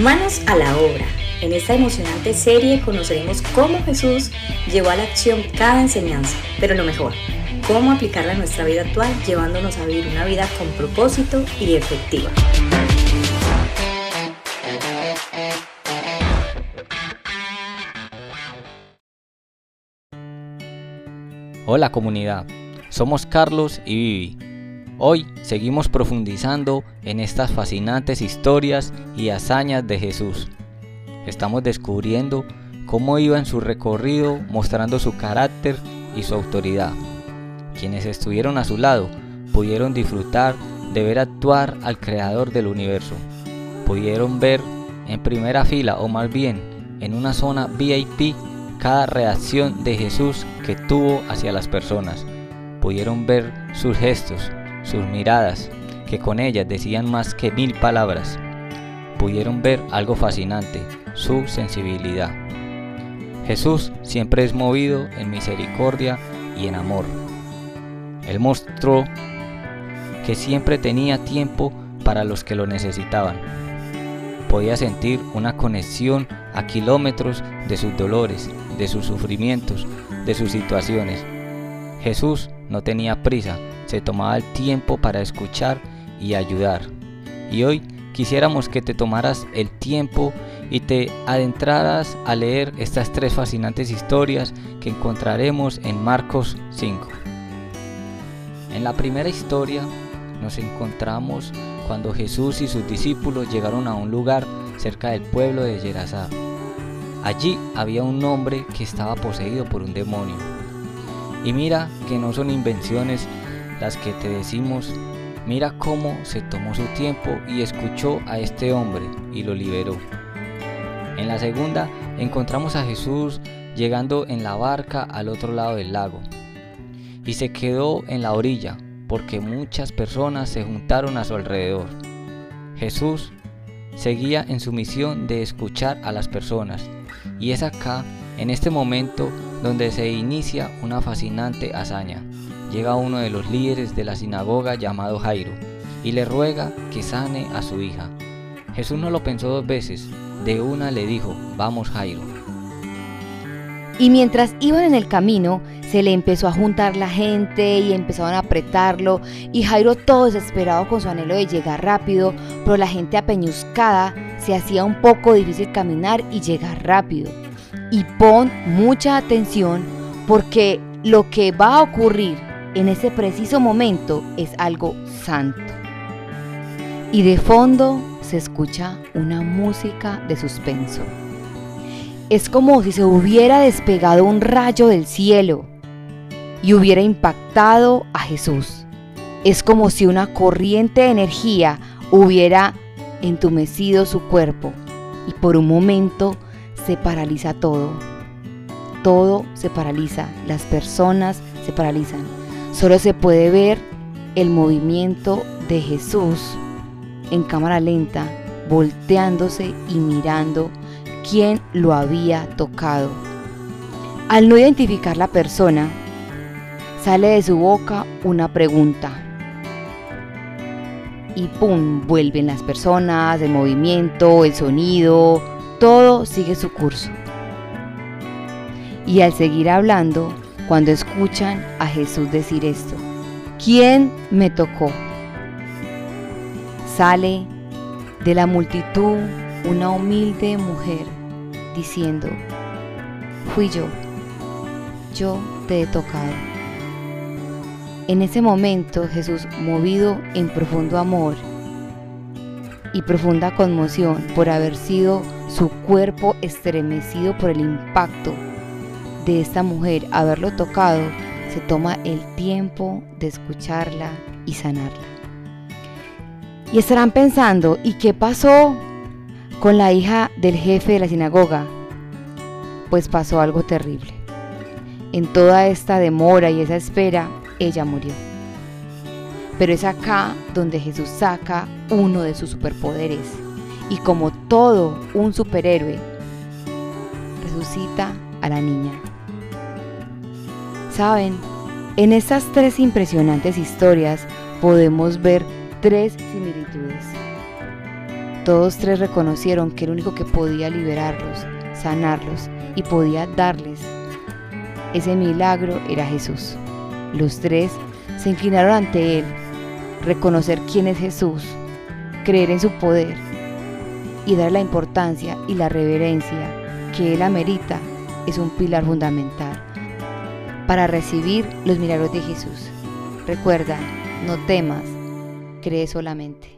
Manos a la obra. En esta emocionante serie conoceremos cómo Jesús llevó a la acción cada enseñanza, pero lo mejor, cómo aplicarla a nuestra vida actual llevándonos a vivir una vida con propósito y efectiva. Hola comunidad, somos Carlos y Vivi. Hoy seguimos profundizando en estas fascinantes historias y hazañas de Jesús. Estamos descubriendo cómo iba en su recorrido mostrando su carácter y su autoridad. Quienes estuvieron a su lado pudieron disfrutar de ver actuar al Creador del universo. Pudieron ver en primera fila o más bien en una zona VIP cada reacción de Jesús que tuvo hacia las personas. Pudieron ver sus gestos, sus miradas, que con ellas decían más que mil palabras. Pudieron ver algo fascinante, su sensibilidad. Jesús siempre es movido en misericordia y en amor. Él mostró que siempre tenía tiempo para los que lo necesitaban. Podía sentir una conexión a kilómetros de sus dolores, de sus sufrimientos, de sus situaciones. Jesús no tenía prisa, se tomaba el tiempo para escuchar y ayudar. Y hoy quisiéramos que te tomaras el tiempo y te adentraras a leer estas tres fascinantes historias que encontraremos en Marcos 5. En la primera historia nos encontramos cuando Jesús y sus discípulos llegaron a un lugar cerca del pueblo de Gerasá. Allí había un hombre que estaba poseído por un demonio. Y mira que no son invenciones las que te decimos, mira cómo se tomó su tiempo y escuchó a este hombre y lo liberó. En la segunda encontramos a Jesús llegando en la barca al otro lado del lago y se quedó en la orilla porque muchas personas se juntaron a su alrededor. Jesús seguía en su misión de escuchar a las personas y es acá, en este momento, donde se inicia una fascinante hazaña. Llega uno de los líderes de la sinagoga llamado Jairo y le ruega que sane a su hija. Jesús no lo pensó dos veces, de una le dijo, vamos Jairo. Y mientras iban en el camino, se le empezó a juntar la gente y empezaron a apretarlo y Jairo todo desesperado con su anhelo de llegar rápido, pero la gente apeñuscada se hacía un poco difícil caminar y llegar rápido. Y pon mucha atención porque lo que va a ocurrir en ese preciso momento es algo santo. Y de fondo se escucha una música de suspenso. Es como si se hubiera despegado un rayo del cielo y hubiera impactado a Jesús. Es como si una corriente de energía hubiera entumecido su cuerpo y por un momento se paraliza todo. Todo se paraliza, las personas se paralizan. Solo se puede ver el movimiento de Jesús en cámara lenta, volteándose y mirando quién lo había tocado. Al no identificar la persona, sale de su boca una pregunta. Y pum, vuelven las personas, el movimiento, el sonido, todo sigue su curso. Y al seguir hablando, cuando escuchan a Jesús decir esto, ¿quién me tocó? Sale de la multitud una humilde mujer diciendo, fui yo, yo te he tocado. En ese momento Jesús, movido en profundo amor y profunda conmoción por haber sido su cuerpo estremecido por el impacto de esta mujer, haberlo tocado, se toma el tiempo de escucharla y sanarla. Y estarán pensando, ¿y qué pasó con la hija del jefe de la sinagoga? Pues pasó algo terrible. En toda esta demora y esa espera, ella murió. Pero es acá donde Jesús saca uno de sus superpoderes y como todo un superhéroe, resucita a la niña. Saben, en estas tres impresionantes historias podemos ver tres similitudes. Todos tres reconocieron que el único que podía liberarlos, sanarlos y podía darles ese milagro era Jesús. Los tres se inclinaron ante Él, reconocer quién es Jesús, creer en su poder y dar la importancia y la reverencia que Él amerita es un pilar fundamental para recibir los milagros de Jesús. Recuerda, no temas, cree solamente.